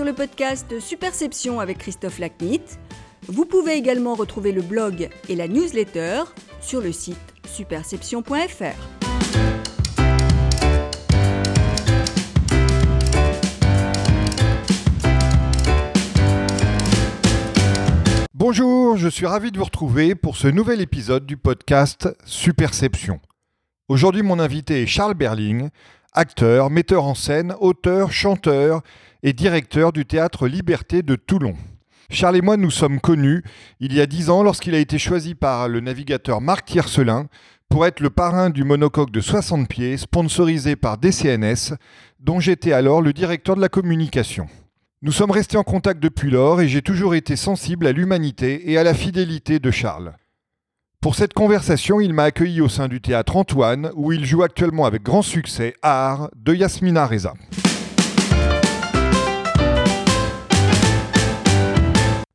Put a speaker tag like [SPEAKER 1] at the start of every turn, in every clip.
[SPEAKER 1] sur le podcast Superception avec Christophe Lacnit. Vous pouvez également retrouver le blog et la newsletter sur le site superception.fr.
[SPEAKER 2] Bonjour, je suis ravi de vous retrouver pour ce nouvel épisode du podcast Superception. Aujourd'hui, mon invité est Charles Berling, acteur, metteur en scène, auteur, chanteur et directeur du théâtre Liberté de Toulon. Charles et moi nous sommes connus il y a dix ans lorsqu'il a été choisi par le navigateur Marc Tiercelin pour être le parrain du monocoque de 60 pieds sponsorisé par DCNS, dont j'étais alors le directeur de la communication. Nous sommes restés en contact depuis lors et j'ai toujours été sensible à l'humanité et à la fidélité de Charles. Pour cette conversation, il m'a accueilli au sein du théâtre Antoine, où il joue actuellement avec grand succès Art de Yasmina Reza.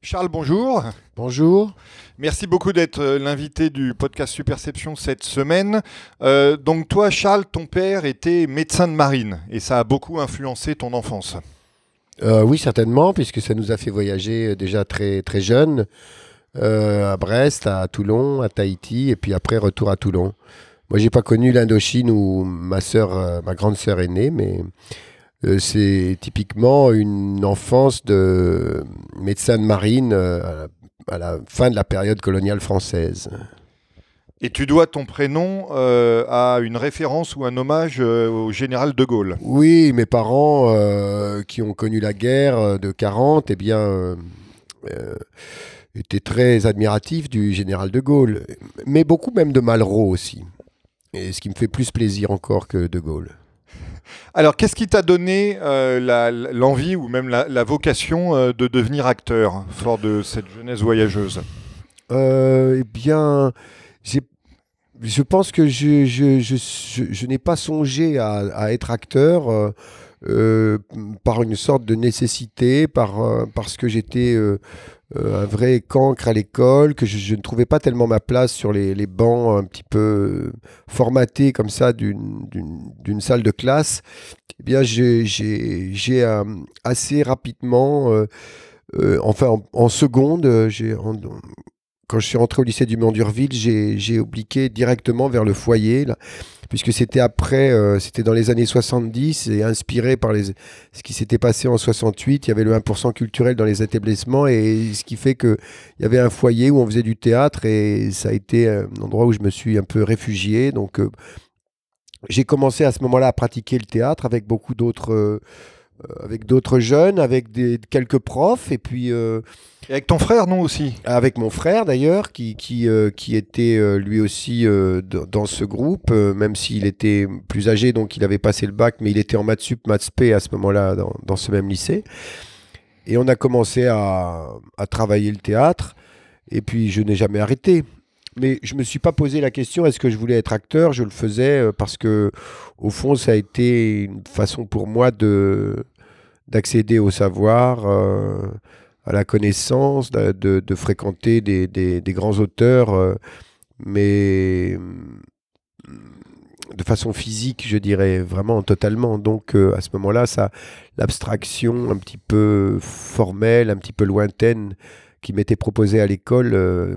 [SPEAKER 2] Charles, bonjour.
[SPEAKER 3] Bonjour.
[SPEAKER 2] Merci beaucoup d'être euh, l'invité du podcast Superception cette semaine. Euh, donc toi, Charles, ton père était médecin de marine et ça a beaucoup influencé ton enfance.
[SPEAKER 3] Euh, oui, certainement, puisque ça nous a fait voyager déjà très, très jeune euh, à Brest, à Toulon, à Tahiti, et puis après retour à Toulon. Moi, j'ai pas connu l'Indochine où ma sœur, ma grande sœur est née, mais c'est typiquement une enfance de médecin de marine à la fin de la période coloniale française.
[SPEAKER 2] Et tu dois ton prénom euh, à une référence ou un hommage euh, au général de Gaulle.
[SPEAKER 3] Oui, mes parents euh, qui ont connu la guerre de 40, eh bien, étaient très admiratifs du général de Gaulle, mais beaucoup même de Malraux aussi. Et ce qui me fait plus plaisir encore que de Gaulle.
[SPEAKER 2] Alors, qu'est-ce qui t'a donné l'envie ou même la, vocation de devenir acteur, fort de cette jeunesse voyageuse?
[SPEAKER 3] Eh bien, je pense que je, n'ai pas songé à, être acteur euh, euh, par une sorte de nécessité, par, euh, parce que j'étais euh, euh, un vrai cancre à l'école, que je, ne trouvais pas tellement ma place sur les, les bancs un petit peu formatés comme ça d'une salle de classe. Eh bien, j'ai assez rapidement, enfin en, en seconde, j'ai quand je suis rentré au lycée du Mont-Durville, j'ai obliqué directement vers le foyer, là, puisque c'était après, euh, c'était dans les années 70 et inspiré par les, ce qui s'était passé en 68. Il y avait le 1% culturel dans les établissements et ce qui fait qu'il y avait un foyer où on faisait du théâtre et ça a été un endroit où je me suis un peu réfugié. Donc, euh, j'ai commencé à ce moment-là à pratiquer le théâtre avec beaucoup d'autres. Euh, avec d'autres jeunes, avec des, quelques profs, et puis
[SPEAKER 2] et avec ton frère, non aussi
[SPEAKER 3] Avec mon frère d'ailleurs, qui, qui, euh, qui était euh, lui aussi euh, dans ce groupe, même s'il était plus âgé, donc il avait passé le bac, mais il était en maths sup, maths spé à ce moment-là dans, dans, ce même lycée. Et on a commencé à, à travailler le théâtre, et puis je n'ai jamais arrêté. Mais je ne me suis pas posé la question est-ce que je voulais être acteur? Je le faisais parce que, au fond, ça a été une façon pour moi de d'accéder au savoir à la connaissance, de, fréquenter des, grands auteurs, euh, mais de façon physique, je dirais, vraiment totalement. Donc euh, à ce moment-là, ça, l'abstraction un petit peu formelle, un petit peu lointaine qui m'était proposée à l'école euh,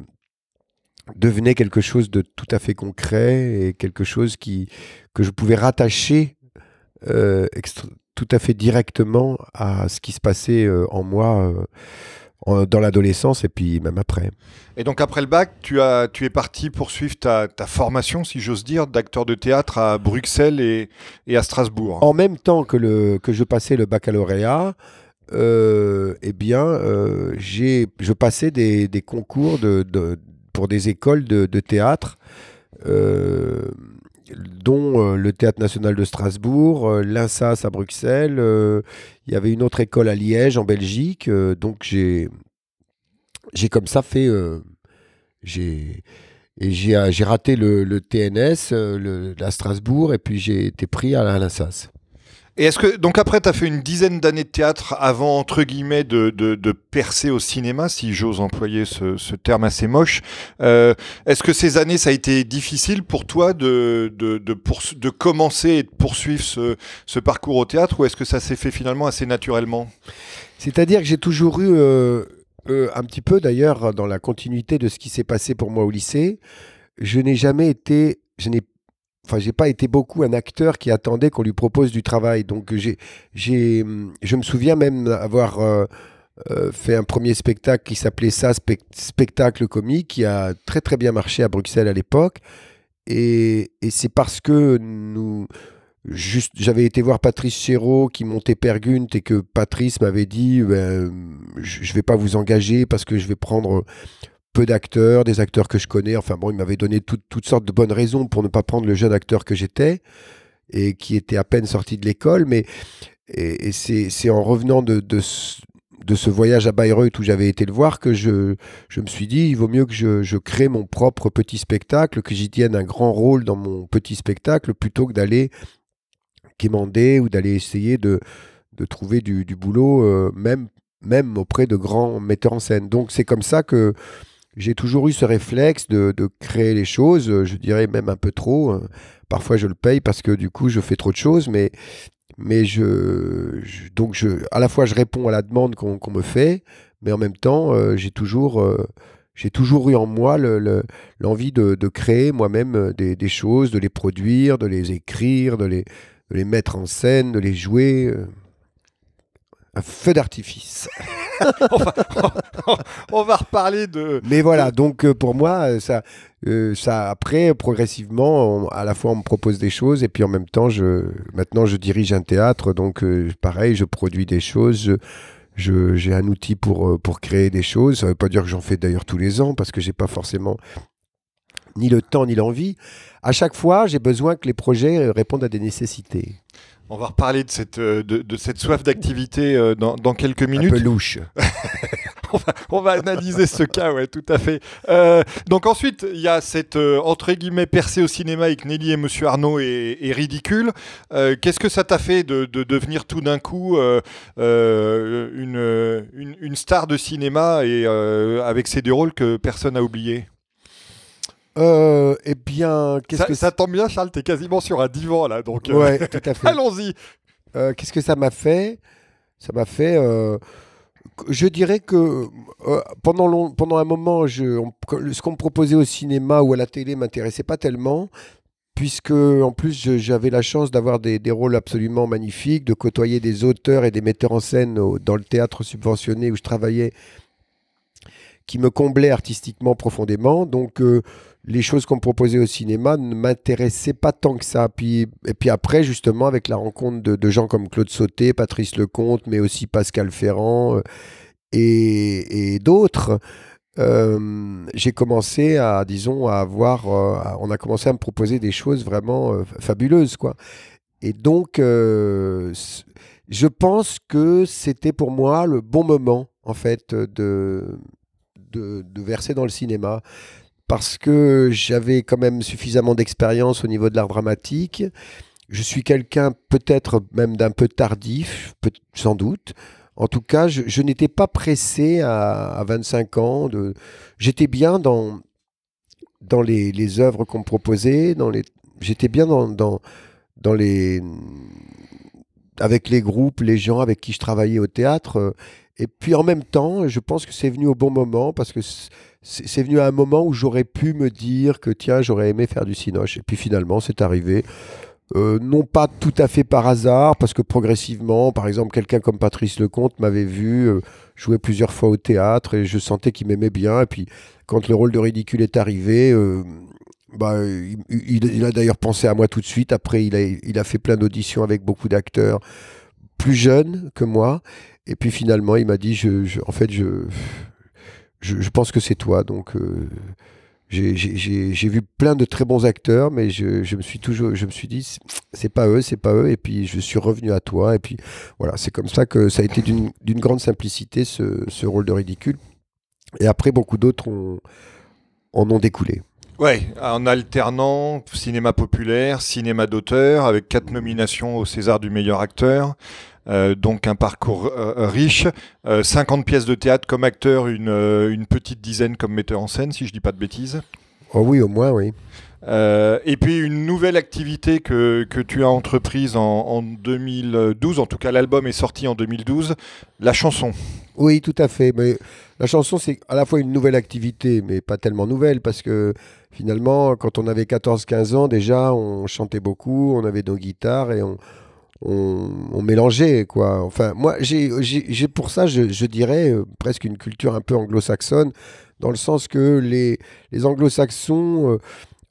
[SPEAKER 3] devenait quelque chose de tout à fait concret et quelque chose qui, que je pouvais rattacher tout à fait directement à ce qui se passait euh, en moi euh, dans l'adolescence et puis même après.
[SPEAKER 2] Et donc après le bac, tu, as, tu es parti poursuivre ta, ta formation, si j'ose dire, d'acteur de théâtre à Bruxelles et, et, à Strasbourg.
[SPEAKER 3] En même temps que, le, que je passais le baccalauréat, euh, eh bien, euh, je passais des, des concours de, de, pour des écoles de, de théâtre. Euh, dont euh, le Théâtre national de Strasbourg, euh, l'INSAS à Bruxelles, euh, il y avait une autre école à Liège, en Belgique. donc j'ai comme ça fait. j'ai raté le, TNS, à Strasbourg, et puis j'ai été pris à l'INSAS.
[SPEAKER 2] Et est-ce que donc après tu as fait une dizaine d'années de théâtre avant entre guillemets de, de, percer au cinéma, si j'ose employer ce, ce, terme assez moche. Euh, est-ce que ces années ça a été difficile pour toi de de de, pour, de commencer et de poursuivre ce, ce parcours au théâtre ou est-ce que ça s'est fait finalement assez naturellement?
[SPEAKER 3] C'est-à-dire que j'ai toujours eu euh, euh, un petit peu d'ailleurs dans la continuité de ce qui s'est passé pour moi au lycée, je n'ai jamais été je n'ai enfin, j'ai pas été beaucoup un acteur qui attendait qu'on lui propose du travail. Donc, j'ai, j'ai, je me souviens même avoir euh, euh, fait un premier spectacle qui s'appelait ça, spectacle comique, qui a très très bien marché à Bruxelles à l'époque. Et, et c'est parce que juste, j'avais été voir Patrice Chéreau qui montait Pergunt et que Patrice m'avait dit, ben, je, vais pas vous engager parce que je vais prendre peu d'acteurs, des acteurs que je connais. Enfin bon, il m'avait donné toutes sortes de bonnes raisons pour ne pas prendre le jeune acteur que j'étais et qui était à peine sorti de l'école. Mais et, c'est en revenant de, de, ce voyage à Bayreuth où j'avais été le voir que je, je me suis dit, il vaut mieux que je, je crée mon propre petit spectacle, que j'y tienne un grand rôle dans mon petit spectacle, plutôt que d'aller quémander ou d'aller essayer de, de trouver du, du boulot, euh, même, même auprès de grands metteurs en scène. Donc c'est comme ça que j'ai toujours eu ce réflexe de, créer les choses, je dirais même un peu trop. Hein. Parfois, je le paye parce que du coup, je fais trop de choses, mais, mais je, donc je, à la fois, je réponds à la demande qu'on me fait, mais en même temps, euh, j'ai toujours, euh, toujours eu en moi l'envie de, créer moi-même euh, des, choses, de les produire, de les écrire, de les, de les mettre en scène, de les jouer. Feu d'artifice.
[SPEAKER 2] on, va, reparler de.
[SPEAKER 3] Mais voilà, donc euh, pour moi, euh, ça, euh, ça après, progressivement, à la fois on me propose des choses et puis en même temps, je, maintenant je dirige un théâtre, donc pareil, je produis des choses. Je, j'ai un outil pour, pour créer des choses. Ça ne veut pas dire que j'en fais d'ailleurs tous les ans parce que j'ai pas forcément ni le temps ni l'envie. À chaque fois, j'ai besoin que les projets répondent à des nécessités.
[SPEAKER 2] On va reparler de cette, euh, de, cette soif d'activité euh, dans, dans, quelques minutes.
[SPEAKER 3] Un peu louche.
[SPEAKER 2] on, va, analyser ce cas, ouais, tout à fait. Euh, donc ensuite, il y a cette, entre guillemets, percée au cinéma avec Nelly et Monsieur Arnaud et, Ridicule. Qu'est-ce que ça t'a fait de, de, devenir tout d'un coup une, une, une, star de cinéma et avec ces deux rôles que personne n'a oubliés?
[SPEAKER 3] Euh, eh bien,
[SPEAKER 2] qu'est-ce que ça tombe bien, Charles, t'es quasiment sur un divan là, donc.
[SPEAKER 3] Euh, ouais, tout à fait.
[SPEAKER 2] Allons-y.
[SPEAKER 3] Euh, qu'est-ce que ça m'a fait? Ça m'a fait. je dirais que pendant, long, pendant un moment, je, ce qu'on me proposait au cinéma ou à la télé m'intéressait pas tellement, puisque en plus j'avais la chance d'avoir des, des, rôles absolument magnifiques, de côtoyer des auteurs et des metteurs en scène dans le théâtre subventionné où je travaillais, qui me comblaient artistiquement profondément. Donc les choses qu'on proposait au cinéma ne m'intéressaient pas tant que ça. Puis, et puis après, justement, avec la rencontre de, gens comme Claude Sauté, Patrice Lecomte, mais aussi Pascal Ferrand euh, et, d'autres, euh, j'ai commencé à, disons, à avoir, euh, on a commencé à me proposer des choses vraiment fabuleuses, quoi. Et donc, je pense que c'était pour moi le bon moment, en fait, de, de, de verser dans le cinéma parce que j'avais quand même suffisamment d'expérience au niveau de l'art dramatique. Je suis quelqu'un peut-être même d'un peu tardif, sans doute. En tout cas, je, n'étais pas pressé à, 25 ans. J'étais bien dans, dans les, les œuvres qu'on me proposait. Dans les... J'étais bien dans, dans, dans les... avec les groupes, les gens avec qui je travaillais au théâtre. Et puis en même temps, je pense que c'est venu au bon moment parce que c'est venu à un moment où j'aurais pu me dire que tiens, j'aurais aimé faire du cinoche. Et puis finalement, c'est arrivé. Euh, non pas tout à fait par hasard, parce que progressivement, par exemple, quelqu'un comme Patrice Lecomte m'avait vu euh, jouer plusieurs fois au théâtre et je sentais qu'il m'aimait bien. Et puis, quand le rôle de ridicule est arrivé, euh, bah, il, a d'ailleurs pensé à moi tout de suite. Après, il a, il a fait plein d'auditions avec beaucoup d'acteurs plus jeunes que moi. Et puis finalement, il m'a dit, je, en fait, je, je, pense que c'est toi. Donc, euh, j'ai vu plein de très bons acteurs, mais je, me suis toujours, je me suis dit, c'est pas eux, c'est pas eux. Et puis, je suis revenu à toi. Et puis, voilà, c'est comme ça que ça a été d'une grande simplicité ce, rôle de ridicule. Et après, beaucoup d'autres en ont découlé.
[SPEAKER 2] Ouais, en alternant cinéma populaire, cinéma d'auteur, avec quatre nominations au César du meilleur acteur. Euh, donc un parcours euh, riche, 50 pièces de théâtre comme acteur, une, une, petite dizaine comme metteur en scène, si je dis pas de bêtises.
[SPEAKER 3] Oh oui, au moins, oui.
[SPEAKER 2] Euh, et puis une nouvelle activité que, que tu as entreprise en, en, 2012, en tout cas l'album est sorti en 2012, la chanson.
[SPEAKER 3] Oui, tout à fait. Mais la chanson, c'est à la fois une nouvelle activité, mais pas tellement nouvelle, parce que finalement, quand on avait 14-15 ans, déjà, on chantait beaucoup, on avait nos guitares et on, on, mélangeait, quoi. Enfin, moi, j'ai pour ça, je, dirais, euh, presque une culture un peu anglo-saxonne, dans le sens que les, les anglo-saxons... Euh,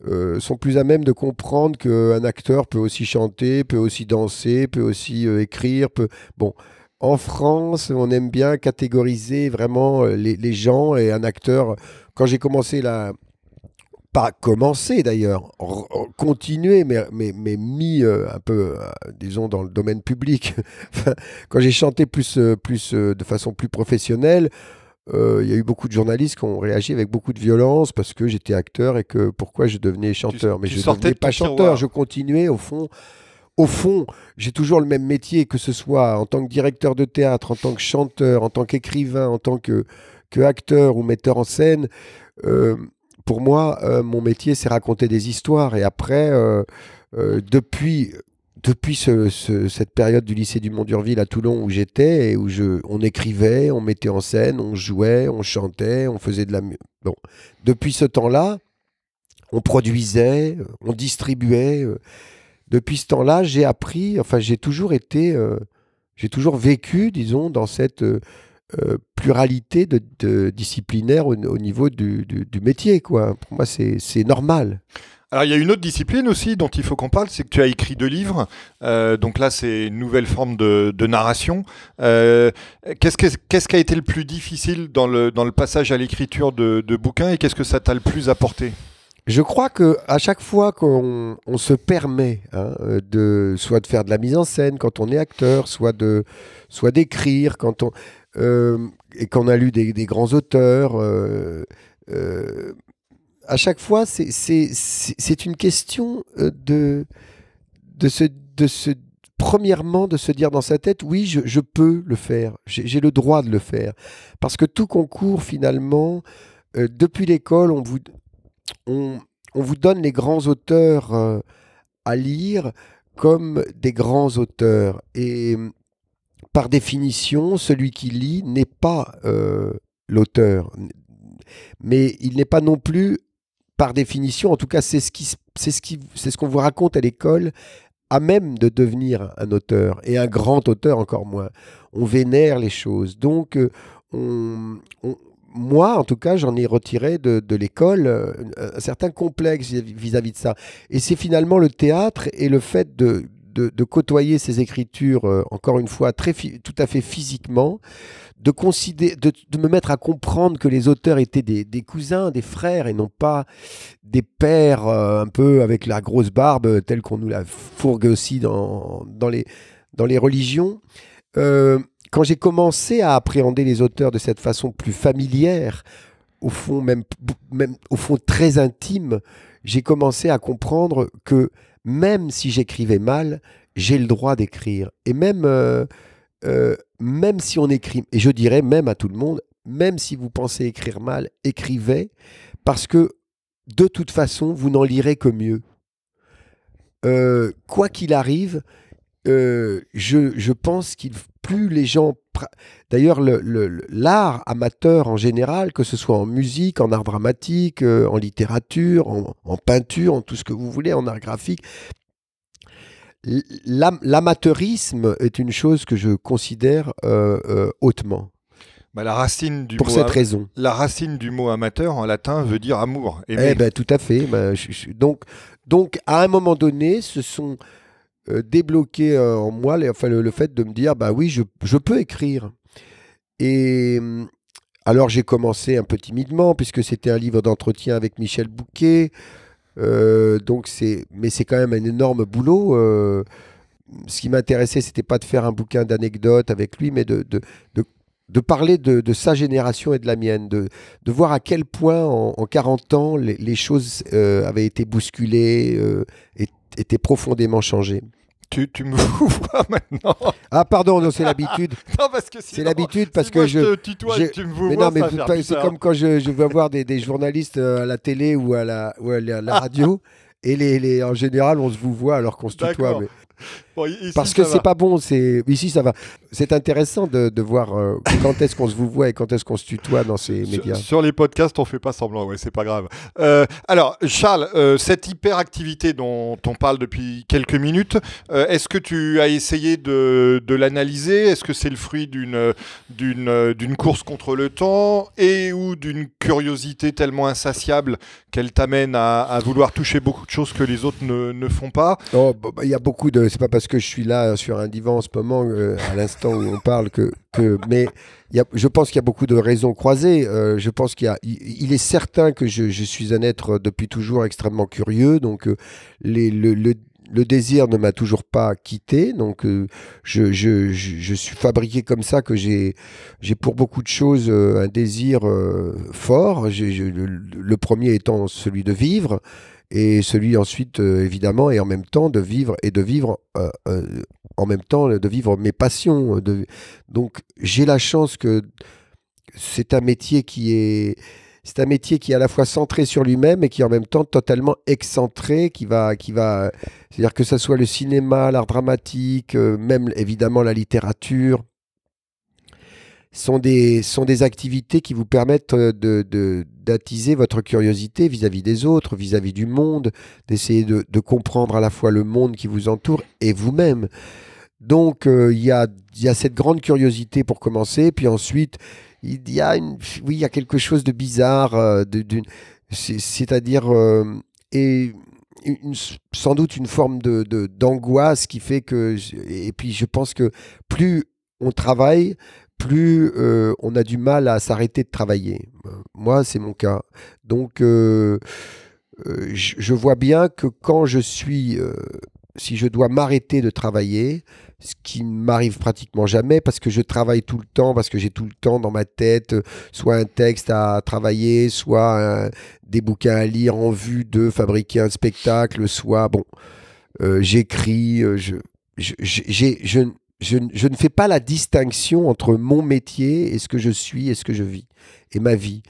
[SPEAKER 3] euh, sont plus à même de comprendre qu'un acteur peut aussi chanter, peut aussi danser, peut aussi écrire. Peut... Bon, en France, on aime bien catégoriser vraiment euh, les, gens et un acteur. Quand j'ai commencé la, pas commencé d'ailleurs, continuer, mais, mais, mais mis un peu, disons, dans le domaine public. Quand j'ai chanté plus, plus de façon plus professionnelle, euh, il y a eu beaucoup de journalistes qui ont réagi avec beaucoup de violence parce que j'étais acteur et que pourquoi je devenais chanteur. Mais je ne devenais pas chanteur, je continuais au fond. Au fond, j'ai toujours le même métier, que ce soit en tant que directeur de théâtre, en tant que chanteur, en tant qu'écrivain, en tant que, que acteur ou metteur en scène. Euh, pour moi, euh, mon métier, c'est raconter des histoires. Et après, depuis depuis cette période du lycée du Mont-Durville à Toulon où j'étais et où on écrivait, on mettait en scène, on jouait, on chantait, on faisait de la musique. Bon. Depuis ce temps-là, on produisait, on distribuait. Euh. Depuis ce temps-là, j'ai appris, enfin j'ai toujours été, euh, j'ai toujours vécu, disons, dans cette euh, pluralité de, disciplinaire au, niveau du, du, métier. Quoi. Pour moi, c'est normal.
[SPEAKER 2] Alors il y a une autre discipline aussi dont il faut qu'on parle, c'est que tu as écrit deux livres. Euh, donc là, c'est une nouvelle forme de, narration. Euh, qu'est-ce, qui a été le plus difficile dans le, dans le passage à l'écriture de, bouquins et qu'est-ce que ça t'a le plus apporté?
[SPEAKER 3] Je crois que à chaque fois qu'on se permet hein, de soit de faire de la mise en scène quand on est acteur, soit de soit d'écrire quand on et qu'on a lu des, grands auteurs, à chaque fois, c'est une question euh, de, se, premièrement, de se dire dans sa tête, oui, je, peux le faire, j'ai le droit de le faire. Parce que tout concours, finalement, euh, depuis l'école, on vous, on, on, vous donne les grands auteurs euh, à lire comme des grands auteurs. Et par définition, celui qui lit n'est pas l'auteur. Mais il n'est pas non plus par définition, en tout cas, c'est ce c'est ce c'est ce qu'on vous raconte à l'école, à même de devenir un auteur et un grand auteur encore moins. On vénère les choses. Donc, euh, on, moi, en tout cas, j'en ai retiré de, de l'école euh, un certain complexe vis-à-vis de ça. Et c'est finalement le théâtre et le fait de, de, côtoyer ces écritures, euh, encore une fois, très tout à fait physiquement, de, de, me mettre à comprendre que les auteurs étaient des, cousins, des frères, et non pas des pères euh, un peu avec la grosse barbe, telle qu'on nous la fourgue aussi dans, dans, les, dans les religions. Euh, quand j'ai commencé à appréhender les auteurs de cette façon plus familière, au fond même, même au fond très intime, j'ai commencé à comprendre que même si j'écrivais mal, j'ai le droit d'écrire. Et même euh, euh, même si on écrit, et je dirais même à tout le monde, même si vous pensez écrire mal, écrivez, parce que de toute façon, vous n'en lirez que mieux. Euh, quoi qu'il arrive, je, pense qu'il plus les gens. D'ailleurs, l'art amateur en général, que ce soit en musique, en art dramatique, en littérature, en, peinture, en tout ce que vous voulez, en art graphique, L'amateurisme est une chose que je considère euh, euh, hautement.
[SPEAKER 2] Bah, la racine du
[SPEAKER 3] Pour cette raison.
[SPEAKER 2] La racine du mot amateur en latin veut dire amour.
[SPEAKER 3] Eh ben, tout à fait. Bah, donc, donc, à un moment donné, ce sont euh, débloqués en moi le, fait de me dire bah oui, je, peux écrire. Et hum, alors, j'ai commencé un peu timidement, puisque c'était un livre d'entretien avec Michel Bouquet. Euh, donc c'est, mais c'est quand même un énorme boulot. Euh, ce qui m'intéressait, c'était pas de faire un bouquin d'anecdotes avec lui, mais de, parler de, sa génération et de la mienne, de, voir à quel point en, en 40 ans les, les choses euh, avaient été bousculées, euh, et, étaient profondément changées.
[SPEAKER 2] Tu, tu, me vois maintenant.
[SPEAKER 3] Ah pardon, non, c'est l'habitude.
[SPEAKER 2] non, parce que
[SPEAKER 3] c'est l'habitude parce
[SPEAKER 2] si
[SPEAKER 3] que
[SPEAKER 2] moi
[SPEAKER 3] je.
[SPEAKER 2] te tutoie et que tu me vois,
[SPEAKER 3] mais non, mais c'est comme quand je, je vais voir des, des, journalistes euh, à la télé ou à la, ou à la, la radio. et les, les, en général, on se vous voit alors qu'on se tutoie. Mais...
[SPEAKER 2] Bon, ici,
[SPEAKER 3] Parce que c'est pas bon. C'est ici ça va. C'est intéressant de, de voir euh, quand est-ce qu'on se vous voit et quand est-ce qu'on se tutoie dans ces
[SPEAKER 2] sur,
[SPEAKER 3] médias.
[SPEAKER 2] Sur les podcasts, on fait pas semblant. Ouais, c'est pas grave. Euh, alors, Charles, euh, cette hyperactivité dont on parle depuis quelques minutes, est-ce que tu as essayé de, de l'analyser? Est-ce que c'est le fruit d'une d'une d'une course contre le temps et ou d'une curiosité tellement insatiable qu'elle t'amène à, à, vouloir toucher beaucoup de choses que les autres ne, ne font pas?
[SPEAKER 3] Oh, bah, il y a beaucoup de. C'est pas parce que je suis là sur un divan en ce moment, euh, à l'instant où on parle, que. que mais y a, je pense qu'il y a beaucoup de raisons croisées. Euh, je pense qu'il y a. Il, est certain que je, je, suis un être depuis toujours extrêmement curieux. Donc, euh, les, le, le, le, désir ne m'a toujours pas quitté. Donc, euh, je, je, je, suis fabriqué comme ça que j'ai pour beaucoup de choses euh, un désir fort. Le, premier étant celui de vivre et celui ensuite euh, évidemment et en même temps de vivre et de vivre euh, euh, en même temps de vivre mes passions donc j'ai la chance que c'est un métier qui est c'est un métier qui est à la fois centré sur lui-même et qui est en même temps totalement excentré, qui va, qui va, c'est-à-dire que ce soit le cinéma, l'art dramatique, euh, même évidemment la littérature, sont des, sont des activités qui vous permettent de, de, d'attiser votre curiosité vis-à-vis des autres, vis-à-vis du monde, d'essayer de, de, comprendre à la fois le monde qui vous entoure et vous-même. Donc il euh, y, a, y a cette grande curiosité pour commencer, puis ensuite il y a oui, il y a quelque chose de bizarre, euh, c'est-à-dire euh, et sans doute une forme de, d'angoisse qui fait que et puis je pense que plus on travaille, plus on a du mal à s'arrêter de travailler. Moi, c'est mon cas. Donc, je, vois bien que quand je suis, si je dois m'arrêter de travailler, ce qui ne m'arrive pratiquement jamais parce que je travaille tout le temps, parce que j'ai tout le temps dans ma tête soit un texte à travailler, soit des bouquins à lire en vue de fabriquer un spectacle, soit, bon, euh, j'écris, je, je, je, je je, ne fais pas la distinction entre mon métier et ce que je suis et ce que je vis et ma vie.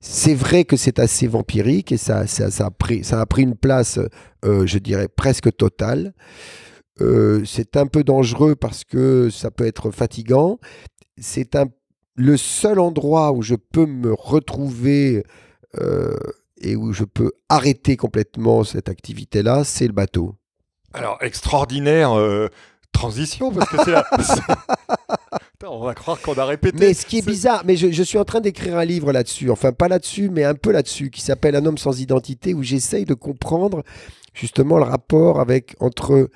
[SPEAKER 3] C'est vrai que c'est assez vampirique et ça, ça, a, pris, ça a pris une place, euh, je dirais, presque totale. Euh, c'est un peu dangereux parce que ça peut être fatigant. C'est un, le seul endroit où je peux me retrouver euh, et où je peux arrêter complètement cette activité-là, c'est le bateau.
[SPEAKER 2] Alors, extraordinaire euh, transition parce que c'est la... on va croire qu'on a répété.
[SPEAKER 3] Mais ce qui est, bizarre, mais je, je suis en train d'écrire un livre là-dessus, enfin pas là-dessus, mais un peu là-dessus, qui s'appelle Un homme sans identité, où j'essaye de comprendre justement le rapport avec entre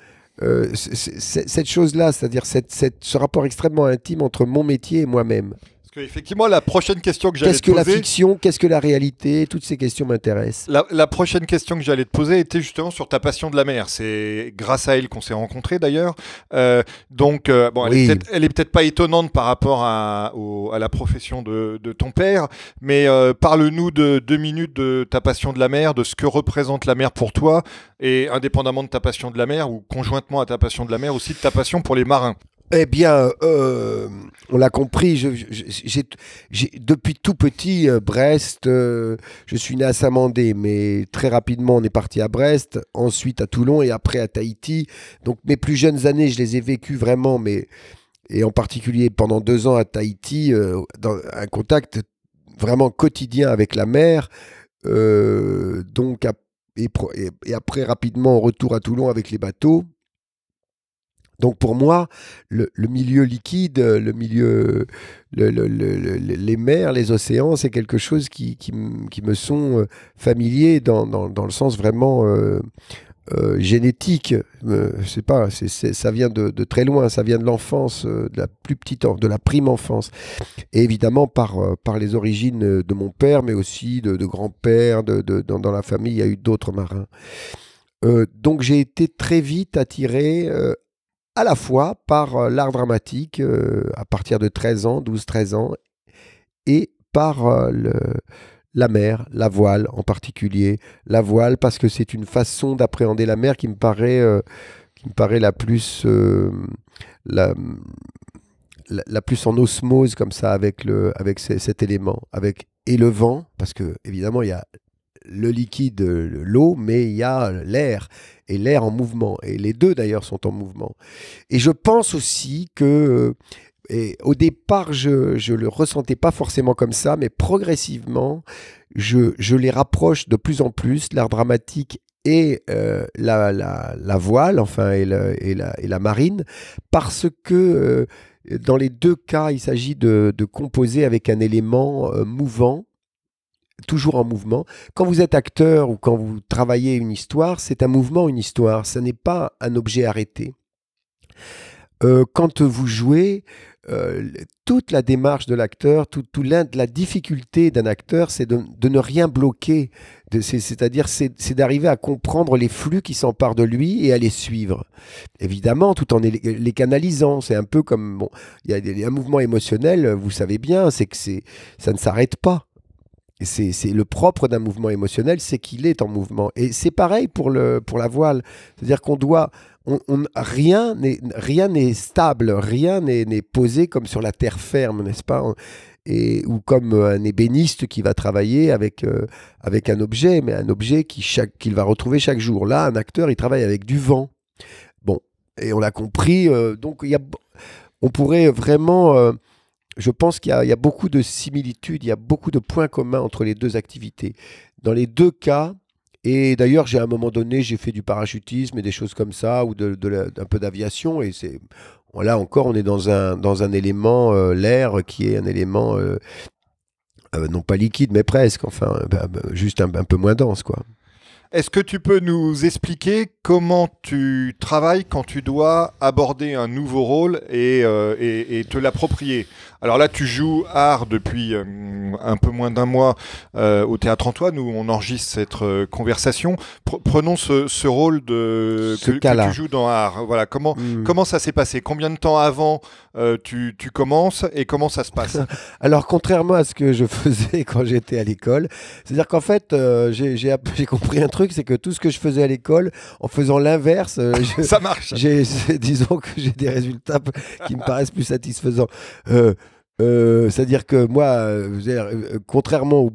[SPEAKER 3] euh, cette chose-là, c'est-à-dire cette, cette, ce rapport extrêmement intime entre mon métier et moi-même.
[SPEAKER 2] Parce qu'effectivement, la prochaine question que j'allais
[SPEAKER 3] te
[SPEAKER 2] poser...
[SPEAKER 3] Qu'est-ce que la fiction Qu'est-ce que la réalité Toutes ces questions m'intéressent.
[SPEAKER 2] La, la, prochaine question que j'allais te poser était justement sur ta passion de la mer. C'est grâce à elle qu'on s'est rencontrés d'ailleurs. Euh, donc, euh, bon,
[SPEAKER 3] oui.
[SPEAKER 2] elle est peut-être pas étonnante par rapport à, au, à la profession de, de, ton père, mais euh, parle-nous de deux minutes de ta passion de la mer, de ce que représente la mer pour toi, et indépendamment de ta passion de la mer, ou conjointement à ta passion de la mer, aussi de ta passion pour les marins.
[SPEAKER 3] Eh bien, euh, on l'a compris, depuis tout petit, euh, Brest, euh, je suis né à Saint-Mandé, mais très rapidement on est parti à Brest, ensuite à Toulon et après à Tahiti. Donc mes plus jeunes années, je les ai vécues vraiment, mais, et en particulier pendant deux ans à Tahiti, dans un contact vraiment quotidien avec la mer. donc, et, et après rapidement retour à Toulon avec les bateaux. Donc pour moi, le, milieu liquide, le milieu, le, les mers, les océans, c'est quelque chose qui, qui, me sont familiers dans, dans, le sens vraiment euh, euh, génétique. Euh, pas, c'est, c'est, ça vient de, très loin, ça vient de l'enfance, de la plus petite, de la prime enfance. Et évidemment par, par les origines de mon père, mais aussi de, grand-père, de, dans, dans, la famille, il y a eu d'autres marins. donc j'ai été très vite attiré à la fois par l'art dramatique à partir de 13 ans, 12-13 ans, et par le, la mer, la voile en particulier. La voile parce que c'est une façon d'appréhender la mer qui me paraît, qui me paraît la plus... La, la, plus en osmose comme ça avec, le, avec cet élément, avec et le vent, parce que évidemment il y a le liquide, l'eau, mais il y a l'air, et l'air en mouvement, et les deux d'ailleurs sont en mouvement. Et je pense aussi que, et au départ je ne le ressentais pas forcément comme ça, mais progressivement, je, je les rapproche de plus en plus, l'art dramatique et euh, la, la, voile, enfin, et, la, et la marine, parce que euh, dans les deux cas, il s'agit de, composer avec un élément euh, mouvant, toujours en mouvement. Quand vous êtes acteur ou quand vous travaillez une histoire, c'est un mouvement, une histoire. Ce n'est pas un objet arrêté. Euh, quand vous jouez, euh, toute la démarche de l'acteur, tout, tout la difficulté d'un acteur, c'est de, ne rien bloquer. C'est-à-dire, c'est d'arriver à comprendre les flux qui s'emparent de lui et à les suivre. Évidemment, tout en les, canalisant. C'est un peu comme, bon, il y a un mouvement émotionnel, vous savez bien, c'est que ça ne s'arrête pas. C'est le propre d'un mouvement émotionnel, c'est qu'il est en mouvement. Et c'est pareil pour, le, pour la voile. C'est-à-dire qu'on doit, on, rien n'est stable, rien n'est posé comme sur la terre ferme, n'est-ce pas? Et, Ou comme un ébéniste qui va travailler avec, euh, avec un objet, mais un objet qu'il va retrouver chaque jour. Là, un acteur, il travaille avec du vent. Bon, et on l'a compris. Euh, donc, y a, on pourrait vraiment... Euh, je pense qu'il y, a beaucoup de similitudes, il y a beaucoup de points communs entre les deux activités. Dans les deux cas, et d'ailleurs, j'ai à un moment donné, j'ai fait du parachutisme et des choses comme ça, ou un peu d'aviation. Et c'est là encore, on est dans un, élément, euh, l'air, qui est un élément, euh, euh, non pas liquide, mais presque, enfin, bah, bah, juste un, peu moins dense, quoi.
[SPEAKER 2] Est-ce que tu peux nous expliquer comment tu travailles quand tu dois aborder un nouveau rôle et te l'approprier? Alors là, tu joues art depuis euh, un peu moins d'un mois euh, au Théâtre Antoine où on enregistre cette euh, conversation. prenons ce, rôle de que, tu joues dans art. Voilà, comment hmm. comment ça s'est passé? Combien de temps avant tu, commences et comment ça se passe?
[SPEAKER 3] Alors contrairement à ce que je faisais quand j'étais à l'école, c'est-à-dire qu'en fait j'ai compris un truc, c'est que tout ce que je faisais à l'école, en faisant l'inverse,
[SPEAKER 2] ça marche.
[SPEAKER 3] Disons que j'ai des résultats qui me paraissent plus satisfaisants. Euh, c'est-à-dire que moi, euh, euh, contrairement au,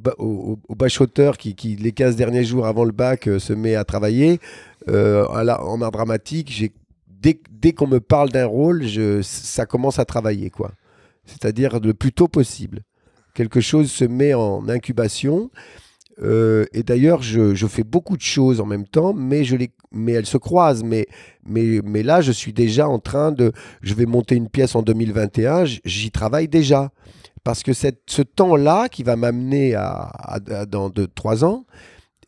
[SPEAKER 3] au, bachoteur qui, les 15 derniers jours avant le bac, se met à travailler, en art dramatique, dès, qu'on me parle d'un rôle, ça commence à travailler. quoi. C'est-à-dire le plus tôt possible. Quelque chose se met en incubation. Euh, et d'ailleurs, je, fais beaucoup de choses en même temps, mais, je les, mais elles se croisent. Mais, mais, mais là, je suis déjà en train de... Je vais monter une pièce en 2021, j'y travaille déjà. Parce que cette, ce temps-là qui va m'amener à, dans 2-3 ans,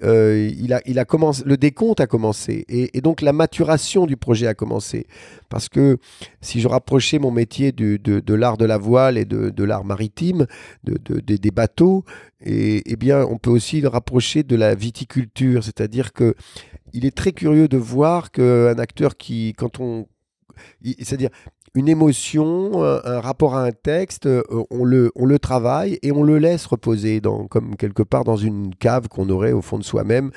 [SPEAKER 3] euh, il a, il a commencé, le décompte a commencé et, donc la maturation du projet a commencé. Parce que si je rapprochais mon métier de, de l'art de la voile et de, de l'art maritime, de, des bateaux, et, eh bien, on peut aussi le rapprocher de la viticulture. C'est-à-dire que il est très curieux de voir qu'un acteur qui, quand on c'est-à-dire, une émotion, un, rapport à un texte, euh, on le, on le travaille et on le laisse reposer dans, comme quelque part dans une cave qu'on aurait au fond de soi-même.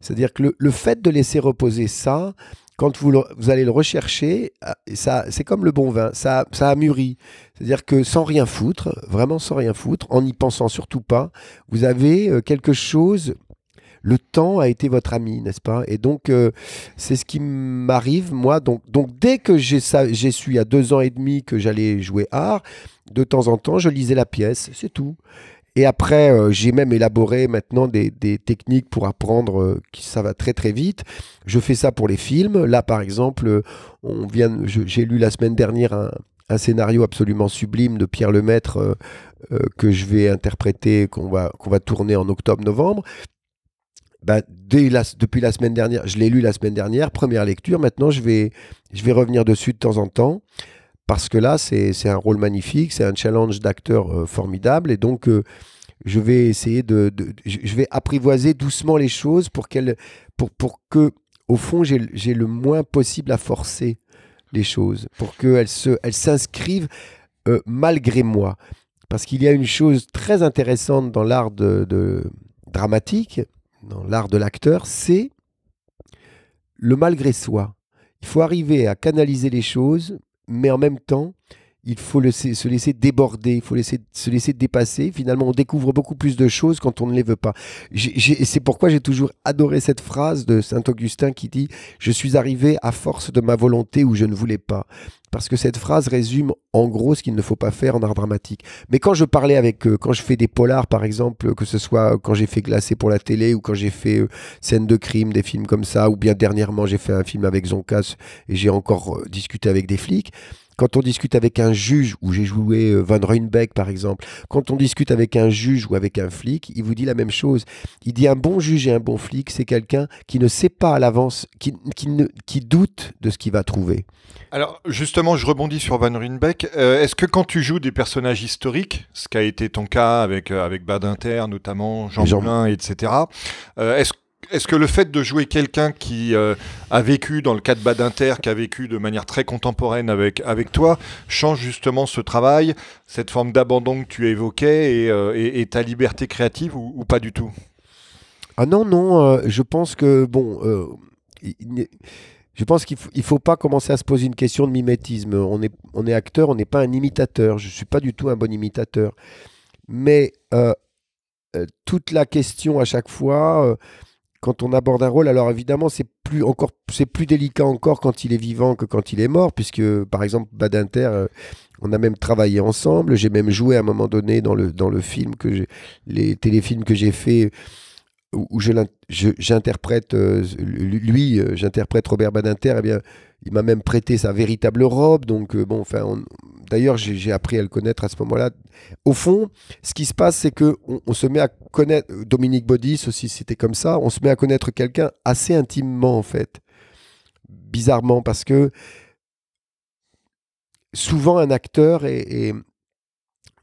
[SPEAKER 3] C'est-à-dire que le, fait de laisser reposer ça, quand vous, vous allez le rechercher, ah, ça, c'est comme le bon vin, ça, ça a mûri. C'est-à-dire que sans rien foutre, vraiment sans rien foutre, en n'y pensant surtout pas, vous avez euh, quelque chose le temps a été votre ami, n'est-ce pas? Et donc, euh, c'est ce qui m'arrive, moi. Donc, dès que j'ai su, a deux ans et demi, que j'allais jouer art, de temps en temps, je lisais la pièce, c'est tout. Et après, euh, j'ai même élaboré maintenant des, techniques pour apprendre, euh, ça va très très vite. Je fais ça pour les films. Là, par exemple, j'ai lu la semaine dernière un, scénario absolument sublime de Pierre Lemaître que je vais interpréter, qu'on va, qu'on va tourner en octobre-novembre. Bah, depuis la semaine dernière, je l'ai lu la semaine dernière, première lecture. Maintenant, je vais, je vais revenir dessus de temps en temps parce que là, c'est un rôle magnifique, c'est un challenge d'acteur euh, formidable et donc euh, je vais essayer de, je vais apprivoiser doucement les choses pour qu'elle, pour, pour que, au fond, j'ai le moins possible à forcer les choses, pour qu'elles elles s'inscrivent euh, malgré moi. Parce qu'il y a une chose très intéressante dans l'art de, dramatique, dans l'art de l'acteur, c'est le malgré soi. Il faut arriver à canaliser les choses, mais en même temps, il faut se laisser déborder, il faut se laisser dépasser. Finalement, on découvre beaucoup plus de choses quand on ne les veut pas. C'est pourquoi j'ai toujours adoré cette phrase de Saint Augustin qui dit ⁇ Je suis arrivé à force de ma volonté où je ne voulais pas ⁇ parce que cette phrase résume en gros ce qu'il ne faut pas faire en art dramatique. Mais quand je parlais avec, euh, quand je fais des polars par exemple, que ce soit quand j'ai fait Glacé pour la télé ou quand j'ai fait euh, Scène de crime, des films comme ça, ou bien dernièrement j'ai fait un film avec Zonkas et j'ai encore euh, discuté avec des flics, quand on discute avec un juge, où j'ai joué euh, Van Ruynbeck par exemple, quand on discute avec un juge ou avec un flic, il vous dit la même chose. Il dit un bon juge et un bon flic, c'est quelqu'un qui ne sait pas à l'avance, qui, qui, doute de ce qu'il va trouver.
[SPEAKER 2] Alors justement, je rebondis sur Van Ruynbeck. Euh, est-ce que quand tu joues des personnages historiques, ce qui a été ton cas avec, euh, avec Badinter notamment, Jean, Jean Moulin, etc., est-ce est-ce que le fait de jouer quelqu'un qui euh, a vécu dans le cas de Badinter, qui a vécu de manière très contemporaine avec, avec toi, change justement ce travail, cette forme d'abandon que tu évoquais et, euh, et, ta liberté créative ou, pas du tout?
[SPEAKER 3] Ah non, non, euh, je pense que, bon, je pense qu'il ne faut, pas commencer à se poser une question de mimétisme. On est, on est acteur, on n'est pas un imitateur. Je ne suis pas du tout un bon imitateur. Mais toute la question à chaque fois quand on aborde un rôle, alors évidemment, c'est plus encore, c'est plus délicat encore quand il est vivant que quand il est mort, puisque par exemple Badinter, euh, on a même travaillé ensemble. J'ai même joué à un moment donné dans le dans le film que les téléfilms que j'ai fait où j'interprète euh, lui, euh, j'interprète Robert Badinter. Eh bien, il m'a même prêté sa véritable robe. Donc bon, enfin, D'ailleurs, j'ai appris à le connaître à ce moment-là. Au fond, ce qui se passe, c'est que on, se met à connaître Dominique Baudis aussi, c'était comme ça. On se met à connaître quelqu'un assez intimement en fait, bizarrement, parce que souvent un acteur